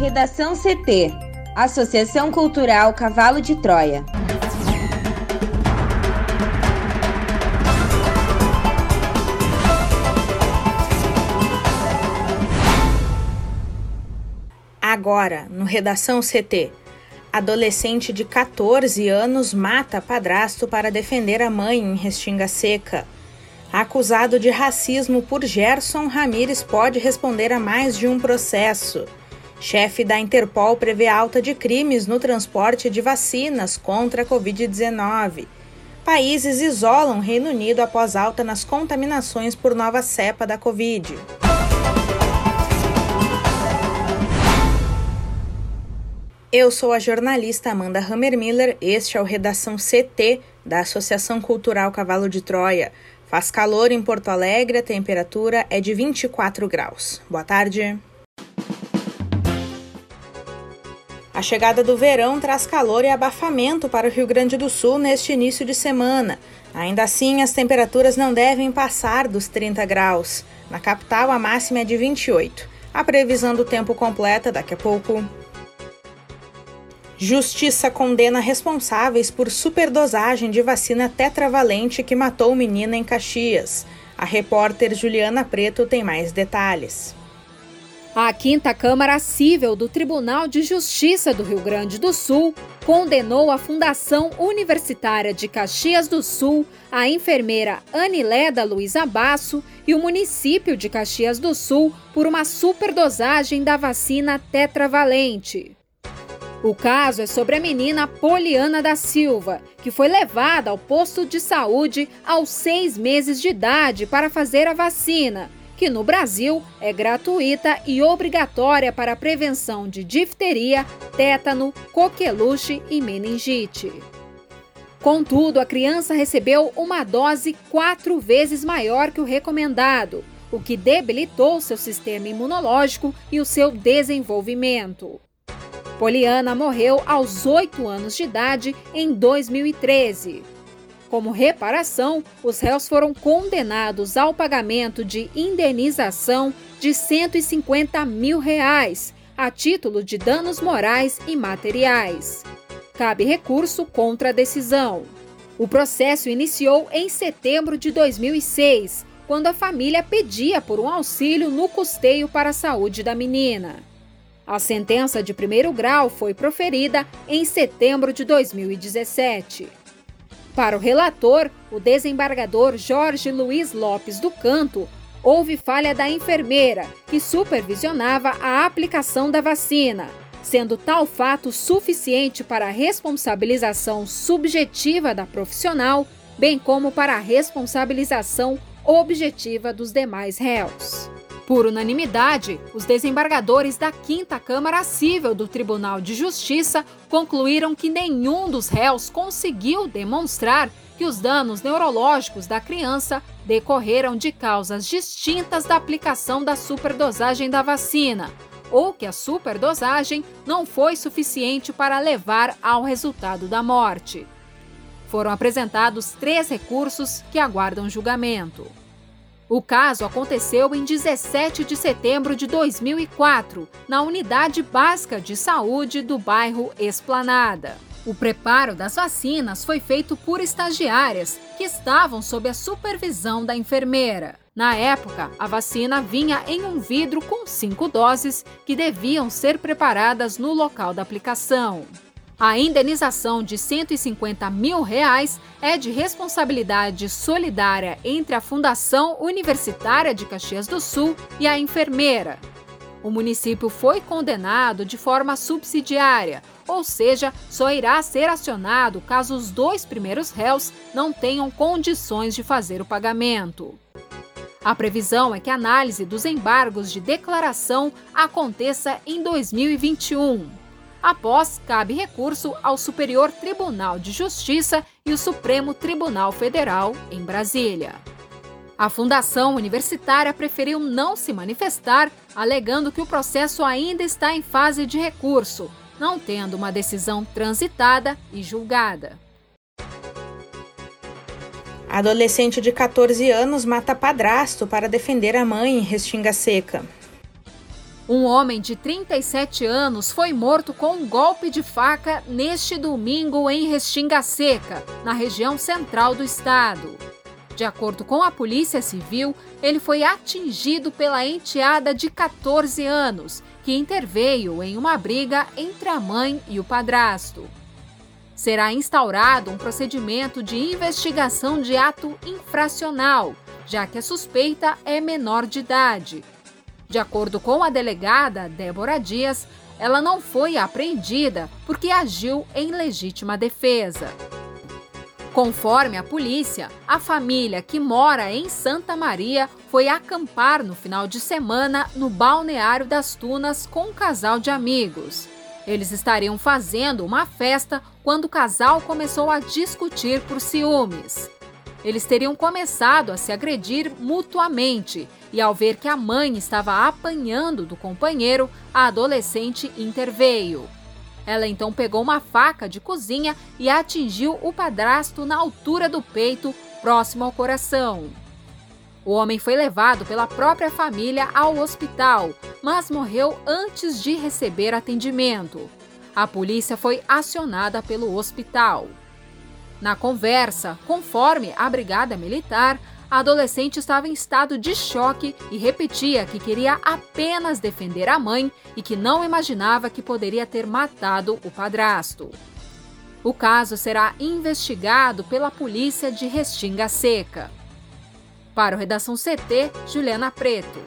Redação CT Associação Cultural Cavalo de Troia. Agora, no Redação CT. Adolescente de 14 anos mata padrasto para defender a mãe em Restinga Seca. Acusado de racismo por Gerson Ramires pode responder a mais de um processo. Chefe da Interpol prevê alta de crimes no transporte de vacinas contra a Covid-19. Países isolam Reino Unido após alta nas contaminações por nova cepa da Covid. Eu sou a jornalista Amanda Hammermiller. Este é o Redação CT da Associação Cultural Cavalo de Troia. Faz calor em Porto Alegre, a temperatura é de 24 graus. Boa tarde. A chegada do verão traz calor e abafamento para o Rio Grande do Sul neste início de semana. Ainda assim, as temperaturas não devem passar dos 30 graus. Na capital, a máxima é de 28. A previsão do tempo completa daqui a pouco. Justiça condena responsáveis por superdosagem de vacina tetravalente que matou menina em Caxias. A repórter Juliana Preto tem mais detalhes. A quinta Câmara Cível do Tribunal de Justiça do Rio Grande do Sul condenou a Fundação Universitária de Caxias do Sul, a enfermeira Anileda Luiza Basso e o município de Caxias do Sul por uma superdosagem da vacina tetravalente. O caso é sobre a menina Poliana da Silva, que foi levada ao posto de saúde aos seis meses de idade para fazer a vacina, que no Brasil é gratuita e obrigatória para a prevenção de difteria, tétano, coqueluche e meningite. Contudo, a criança recebeu uma dose quatro vezes maior que o recomendado, o que debilitou seu sistema imunológico e o seu desenvolvimento. Poliana morreu aos 8 anos de idade em 2013. Como reparação, os réus foram condenados ao pagamento de indenização de 150 mil reais, a título de danos morais e materiais. Cabe recurso contra a decisão. O processo iniciou em setembro de 2006, quando a família pedia por um auxílio no custeio para a saúde da menina. A sentença de primeiro grau foi proferida em setembro de 2017. Para o relator, o desembargador Jorge Luiz Lopes do Canto, houve falha da enfermeira, que supervisionava a aplicação da vacina, sendo tal fato suficiente para a responsabilização subjetiva da profissional, bem como para a responsabilização objetiva dos demais réus. Por unanimidade, os desembargadores da Quinta Câmara Cível do Tribunal de Justiça concluíram que nenhum dos réus conseguiu demonstrar que os danos neurológicos da criança decorreram de causas distintas da aplicação da superdosagem da vacina, ou que a superdosagem não foi suficiente para levar ao resultado da morte. Foram apresentados três recursos que aguardam julgamento. O caso aconteceu em 17 de setembro de 2004, na Unidade Básica de Saúde do bairro Esplanada. O preparo das vacinas foi feito por estagiárias que estavam sob a supervisão da enfermeira. Na época, a vacina vinha em um vidro com cinco doses que deviam ser preparadas no local da aplicação. A indenização de 150 mil reais é de responsabilidade solidária entre a Fundação Universitária de Caxias do Sul e a enfermeira. O município foi condenado de forma subsidiária, ou seja, só irá ser acionado caso os dois primeiros réus não tenham condições de fazer o pagamento. A previsão é que a análise dos embargos de declaração aconteça em 2021. Após, cabe recurso ao Superior Tribunal de Justiça e o Supremo Tribunal Federal, em Brasília. A Fundação Universitária preferiu não se manifestar, alegando que o processo ainda está em fase de recurso, não tendo uma decisão transitada e julgada. Adolescente de 14 anos mata padrasto para defender a mãe em Restinga Seca. Um homem de 37 anos foi morto com um golpe de faca neste domingo em Restinga Seca, na região central do estado. De acordo com a Polícia Civil, ele foi atingido pela enteada de 14 anos, que interveio em uma briga entre a mãe e o padrasto. Será instaurado um procedimento de investigação de ato infracional, já que a suspeita é menor de idade de acordo com a delegada Débora Dias, ela não foi apreendida porque agiu em legítima defesa. Conforme a polícia, a família que mora em Santa Maria foi acampar no final de semana no balneário das Tunas com um casal de amigos. Eles estariam fazendo uma festa quando o casal começou a discutir por ciúmes. Eles teriam começado a se agredir mutuamente e, ao ver que a mãe estava apanhando do companheiro, a adolescente interveio. Ela então pegou uma faca de cozinha e atingiu o padrasto na altura do peito, próximo ao coração. O homem foi levado pela própria família ao hospital, mas morreu antes de receber atendimento. A polícia foi acionada pelo hospital. Na conversa, conforme a brigada militar, a adolescente estava em estado de choque e repetia que queria apenas defender a mãe e que não imaginava que poderia ter matado o padrasto. O caso será investigado pela polícia de Restinga Seca. Para o Redação CT, Juliana Preto.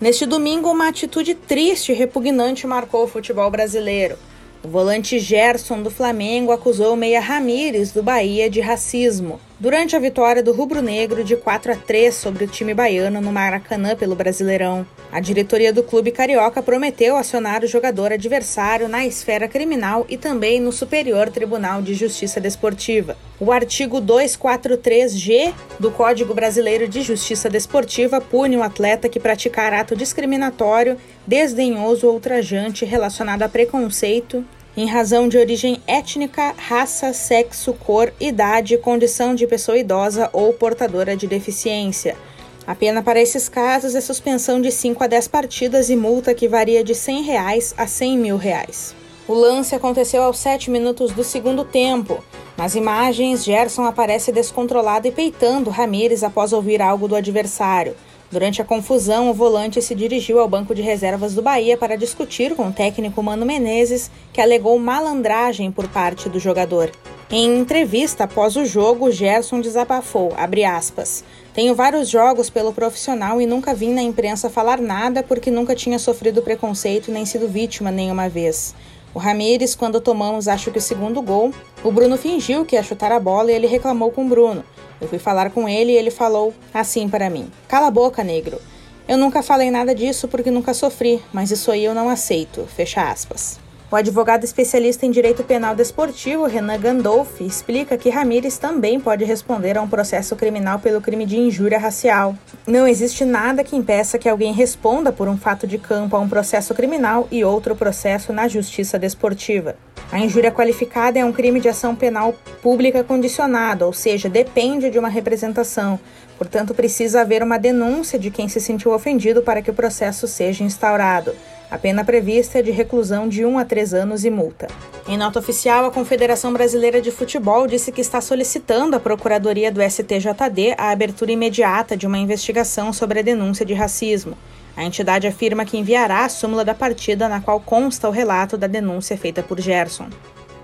Neste domingo, uma atitude triste e repugnante marcou o futebol brasileiro. O volante Gerson do Flamengo acusou meia Ramires do Bahia de racismo durante a vitória do rubro-negro de 4 a 3 sobre o time baiano no Maracanã pelo Brasileirão. A diretoria do clube carioca prometeu acionar o jogador adversário na esfera criminal e também no Superior Tribunal de Justiça Desportiva. O artigo 243G do Código Brasileiro de Justiça Desportiva pune um atleta que praticar ato discriminatório, desdenhoso ou ultrajante relacionado a preconceito, em razão de origem étnica, raça, sexo, cor, idade, condição de pessoa idosa ou portadora de deficiência. A pena para esses casos é suspensão de 5 a 10 partidas e multa que varia de 100 reais a 100 mil reais. O lance aconteceu aos 7 minutos do segundo tempo. Nas imagens, Gerson aparece descontrolado e peitando Ramires após ouvir algo do adversário. Durante a confusão, o volante se dirigiu ao banco de reservas do Bahia para discutir com o técnico Mano Menezes, que alegou malandragem por parte do jogador. Em entrevista após o jogo, Gerson desabafou, aspas, Tenho vários jogos pelo profissional e nunca vim na imprensa falar nada porque nunca tinha sofrido preconceito nem sido vítima nenhuma vez. O Ramires, quando tomamos acho que o segundo gol, o Bruno fingiu que ia chutar a bola e ele reclamou com o Bruno. Eu fui falar com ele e ele falou assim para mim: Cala a boca, negro. Eu nunca falei nada disso porque nunca sofri, mas isso aí eu não aceito. Fecha aspas. O advogado especialista em direito penal desportivo, Renan Gandolfi, explica que Ramírez também pode responder a um processo criminal pelo crime de injúria racial. Não existe nada que impeça que alguém responda por um fato de campo a um processo criminal e outro processo na justiça desportiva. A injúria qualificada é um crime de ação penal pública condicionada, ou seja, depende de uma representação. Portanto, precisa haver uma denúncia de quem se sentiu ofendido para que o processo seja instaurado. A pena prevista é de reclusão de 1 a 3 anos e multa. Em nota oficial, a Confederação Brasileira de Futebol disse que está solicitando à Procuradoria do STJD a abertura imediata de uma investigação sobre a denúncia de racismo. A entidade afirma que enviará a súmula da partida na qual consta o relato da denúncia feita por Gerson.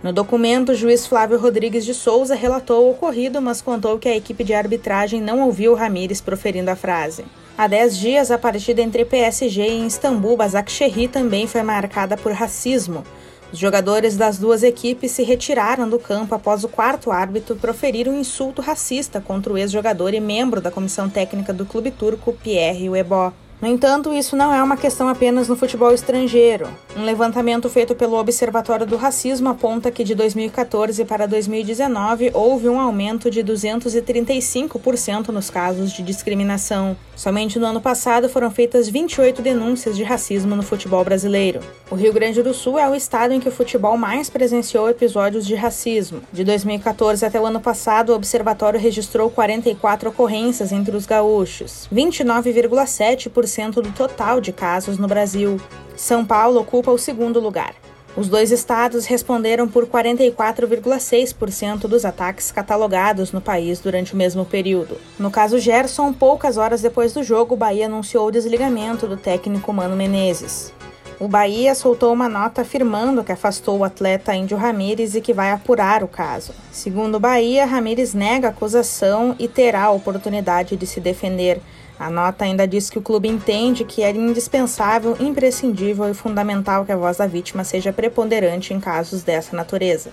No documento, o juiz Flávio Rodrigues de Souza relatou o ocorrido, mas contou que a equipe de arbitragem não ouviu Ramires proferindo a frase. Há 10 dias, a partida entre PSG e Istambul Basaksehir também foi marcada por racismo. Os jogadores das duas equipes se retiraram do campo após o quarto árbitro proferir um insulto racista contra o ex-jogador e membro da comissão técnica do clube turco Pierre Webó. No entanto, isso não é uma questão apenas no futebol estrangeiro. Um levantamento feito pelo Observatório do Racismo aponta que de 2014 para 2019 houve um aumento de 235% nos casos de discriminação. Somente no ano passado foram feitas 28 denúncias de racismo no futebol brasileiro. O Rio Grande do Sul é o estado em que o futebol mais presenciou episódios de racismo. De 2014 até o ano passado, o observatório registrou 44 ocorrências entre os gaúchos. 29,7% 10% do total de casos no Brasil. São Paulo ocupa o segundo lugar. Os dois estados responderam por 44,6% dos ataques catalogados no país durante o mesmo período. No caso Gerson, poucas horas depois do jogo, o Bahia anunciou o desligamento do técnico Mano Menezes. O Bahia soltou uma nota afirmando que afastou o atleta Índio Ramírez e que vai apurar o caso. Segundo o Bahia, Ramírez nega a acusação e terá a oportunidade de se defender. A nota ainda diz que o clube entende que é indispensável, imprescindível e fundamental que a voz da vítima seja preponderante em casos dessa natureza.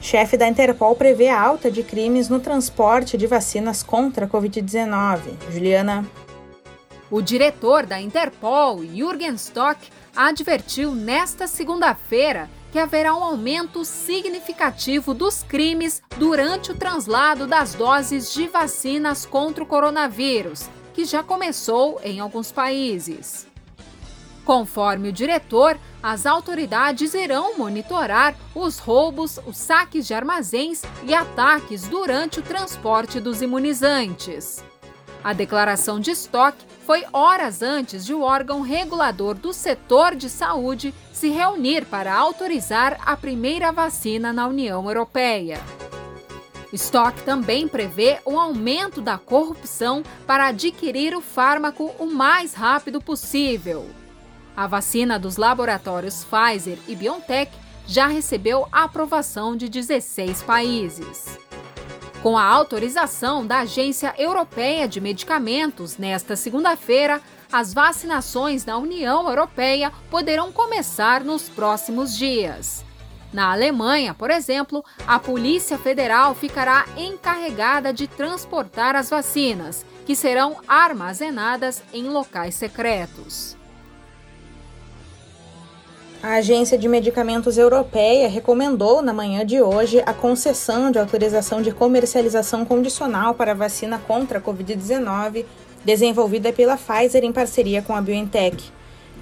Chefe da Interpol prevê alta de crimes no transporte de vacinas contra a Covid-19. Juliana. O diretor da Interpol, Jürgen Stock, advertiu nesta segunda-feira que haverá um aumento significativo dos crimes durante o translado das doses de vacinas contra o coronavírus, que já começou em alguns países. Conforme o diretor, as autoridades irão monitorar os roubos, os saques de armazéns e ataques durante o transporte dos imunizantes. A declaração de estoque foi horas antes de o órgão regulador do setor de saúde se reunir para autorizar a primeira vacina na União Europeia. Stock também prevê o aumento da corrupção para adquirir o fármaco o mais rápido possível. A vacina dos laboratórios Pfizer e BioNTech já recebeu aprovação de 16 países. Com a autorização da Agência Europeia de Medicamentos, nesta segunda-feira, as vacinações na União Europeia poderão começar nos próximos dias. Na Alemanha, por exemplo, a Polícia Federal ficará encarregada de transportar as vacinas, que serão armazenadas em locais secretos. A Agência de Medicamentos Europeia recomendou na manhã de hoje a concessão de autorização de comercialização condicional para a vacina contra a Covid-19 desenvolvida pela Pfizer em parceria com a BioNTech.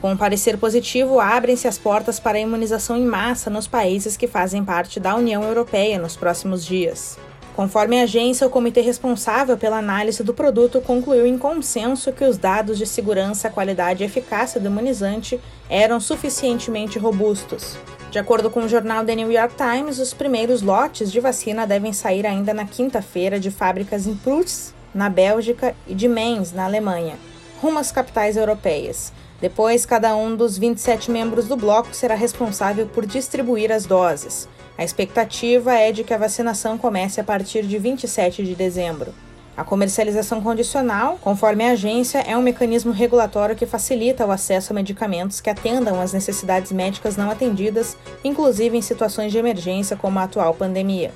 Com um parecer positivo, abrem-se as portas para a imunização em massa nos países que fazem parte da União Europeia nos próximos dias. Conforme a agência, o comitê responsável pela análise do produto concluiu em consenso que os dados de segurança, qualidade e eficácia do imunizante eram suficientemente robustos. De acordo com o jornal The New York Times, os primeiros lotes de vacina devem sair ainda na quinta-feira de fábricas em Prus, na Bélgica, e de Mainz, na Alemanha, rumo às capitais europeias. Depois, cada um dos 27 membros do bloco será responsável por distribuir as doses. A expectativa é de que a vacinação comece a partir de 27 de dezembro. A comercialização condicional, conforme a agência, é um mecanismo regulatório que facilita o acesso a medicamentos que atendam às necessidades médicas não atendidas, inclusive em situações de emergência como a atual pandemia.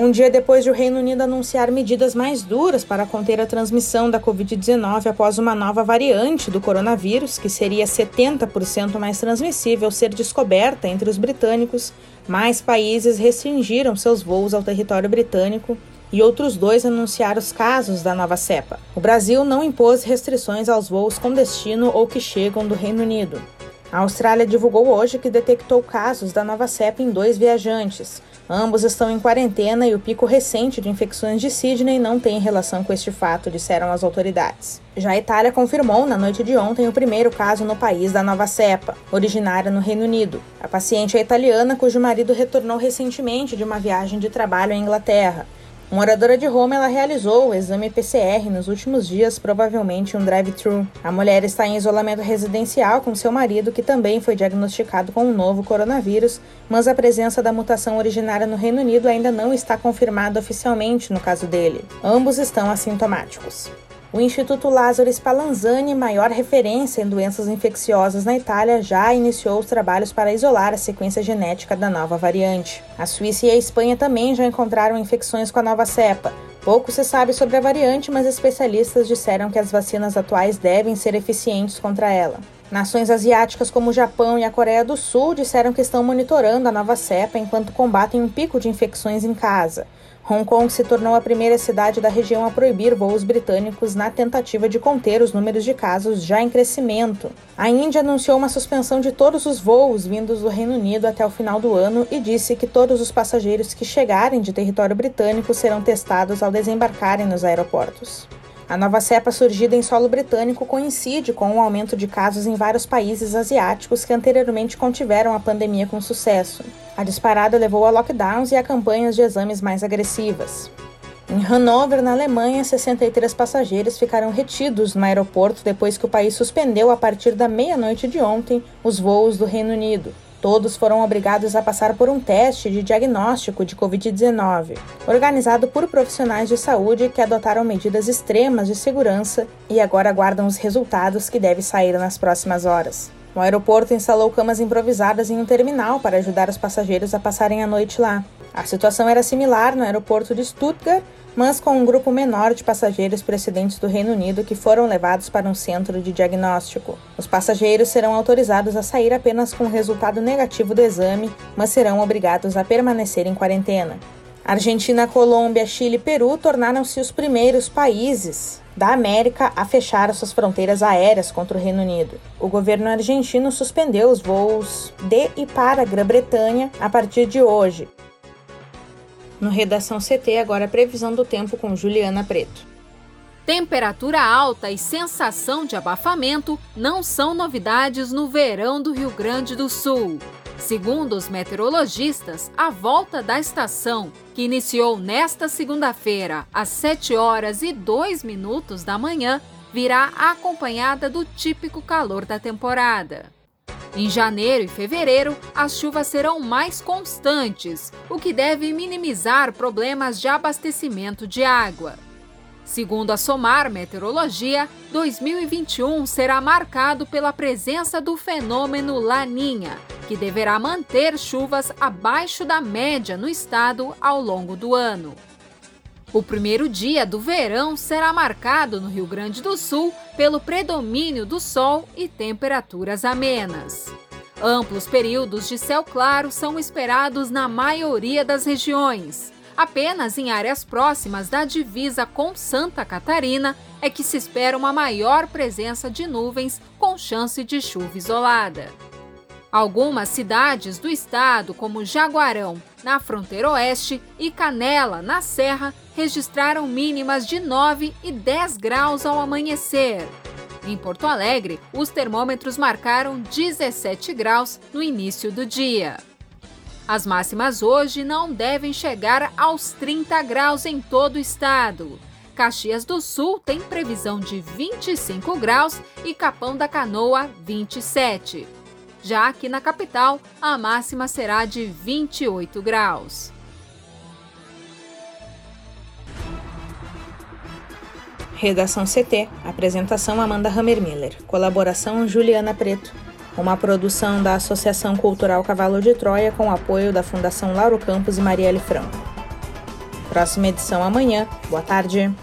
Um dia depois de o Reino Unido anunciar medidas mais duras para conter a transmissão da Covid-19 após uma nova variante do coronavírus, que seria 70% mais transmissível, ser descoberta entre os britânicos, mais países restringiram seus voos ao território britânico e outros dois anunciaram os casos da nova cepa. O Brasil não impôs restrições aos voos com destino ou que chegam do Reino Unido. A Austrália divulgou hoje que detectou casos da nova cepa em dois viajantes. Ambos estão em quarentena e o pico recente de infecções de Sydney não tem relação com este fato, disseram as autoridades. Já a Itália confirmou na noite de ontem o primeiro caso no país da nova cepa, originária no Reino Unido. A paciente é italiana cujo marido retornou recentemente de uma viagem de trabalho à Inglaterra. Moradora de Roma, ela realizou o exame PCR nos últimos dias, provavelmente um drive-thru. A mulher está em isolamento residencial com seu marido, que também foi diagnosticado com um novo coronavírus, mas a presença da mutação originária no Reino Unido ainda não está confirmada oficialmente no caso dele. Ambos estão assintomáticos. O Instituto Lázaro Spallanzani, maior referência em doenças infecciosas na Itália, já iniciou os trabalhos para isolar a sequência genética da nova variante. A Suíça e a Espanha também já encontraram infecções com a nova cepa. Pouco se sabe sobre a variante, mas especialistas disseram que as vacinas atuais devem ser eficientes contra ela. Nações asiáticas como o Japão e a Coreia do Sul disseram que estão monitorando a nova cepa enquanto combatem um pico de infecções em casa. Hong Kong se tornou a primeira cidade da região a proibir voos britânicos na tentativa de conter os números de casos já em crescimento. A Índia anunciou uma suspensão de todos os voos vindos do Reino Unido até o final do ano e disse que todos os passageiros que chegarem de território britânico serão testados ao desembarcarem nos aeroportos. A nova cepa surgida em solo britânico coincide com o aumento de casos em vários países asiáticos que anteriormente contiveram a pandemia com sucesso. A disparada levou a lockdowns e a campanhas de exames mais agressivas. Em Hanover, na Alemanha, 63 passageiros ficaram retidos no aeroporto depois que o país suspendeu a partir da meia-noite de ontem os voos do Reino Unido. Todos foram obrigados a passar por um teste de diagnóstico de Covid-19, organizado por profissionais de saúde que adotaram medidas extremas de segurança e agora aguardam os resultados que devem sair nas próximas horas. O aeroporto instalou camas improvisadas em um terminal para ajudar os passageiros a passarem a noite lá. A situação era similar no aeroporto de Stuttgart, mas com um grupo menor de passageiros procedentes do Reino Unido que foram levados para um centro de diagnóstico. Os passageiros serão autorizados a sair apenas com resultado negativo do exame, mas serão obrigados a permanecer em quarentena. Argentina, Colômbia, Chile e Peru tornaram-se os primeiros países da América a fechar suas fronteiras aéreas contra o Reino Unido. O governo argentino suspendeu os voos de e para a Grã-Bretanha a partir de hoje, no Redação CT, agora a previsão do tempo com Juliana Preto. Temperatura alta e sensação de abafamento não são novidades no verão do Rio Grande do Sul. Segundo os meteorologistas, a volta da estação, que iniciou nesta segunda-feira às 7 horas e 2 minutos da manhã, virá acompanhada do típico calor da temporada. Em janeiro e fevereiro, as chuvas serão mais constantes, o que deve minimizar problemas de abastecimento de água. Segundo a Somar Meteorologia, 2021 será marcado pela presença do fenômeno Laninha, que deverá manter chuvas abaixo da média no estado ao longo do ano. O primeiro dia do verão será marcado no Rio Grande do Sul pelo predomínio do sol e temperaturas amenas. Amplos períodos de céu claro são esperados na maioria das regiões. Apenas em áreas próximas da divisa com Santa Catarina é que se espera uma maior presença de nuvens com chance de chuva isolada. Algumas cidades do estado, como Jaguarão, na fronteira oeste, e Canela, na Serra, registraram mínimas de 9 e 10 graus ao amanhecer. Em Porto Alegre, os termômetros marcaram 17 graus no início do dia. As máximas hoje não devem chegar aos 30 graus em todo o estado. Caxias do Sul tem previsão de 25 graus e Capão da Canoa 27. Já aqui na capital, a máxima será de 28 graus. Redação CT. Apresentação Amanda Hammermiller. Colaboração Juliana Preto. Uma produção da Associação Cultural Cavalo de Troia com apoio da Fundação Lauro Campos e Marielle Franco. Próxima edição amanhã. Boa tarde.